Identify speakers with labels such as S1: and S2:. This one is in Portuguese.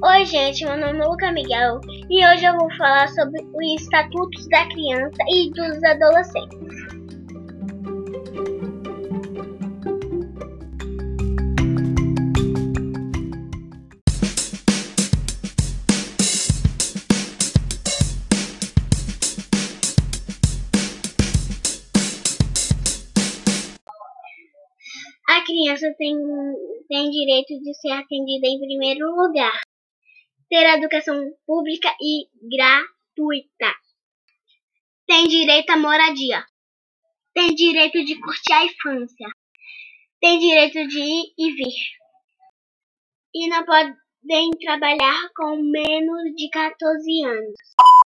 S1: Oi, gente, meu nome é Luca Miguel e hoje eu vou falar sobre os estatutos da criança e dos adolescentes. A criança tem, tem direito de ser atendida em primeiro lugar ter educação pública e gratuita. Tem direito à moradia. Tem direito de curtir a infância. Tem direito de ir e vir. E não podem trabalhar com menos de 14 anos.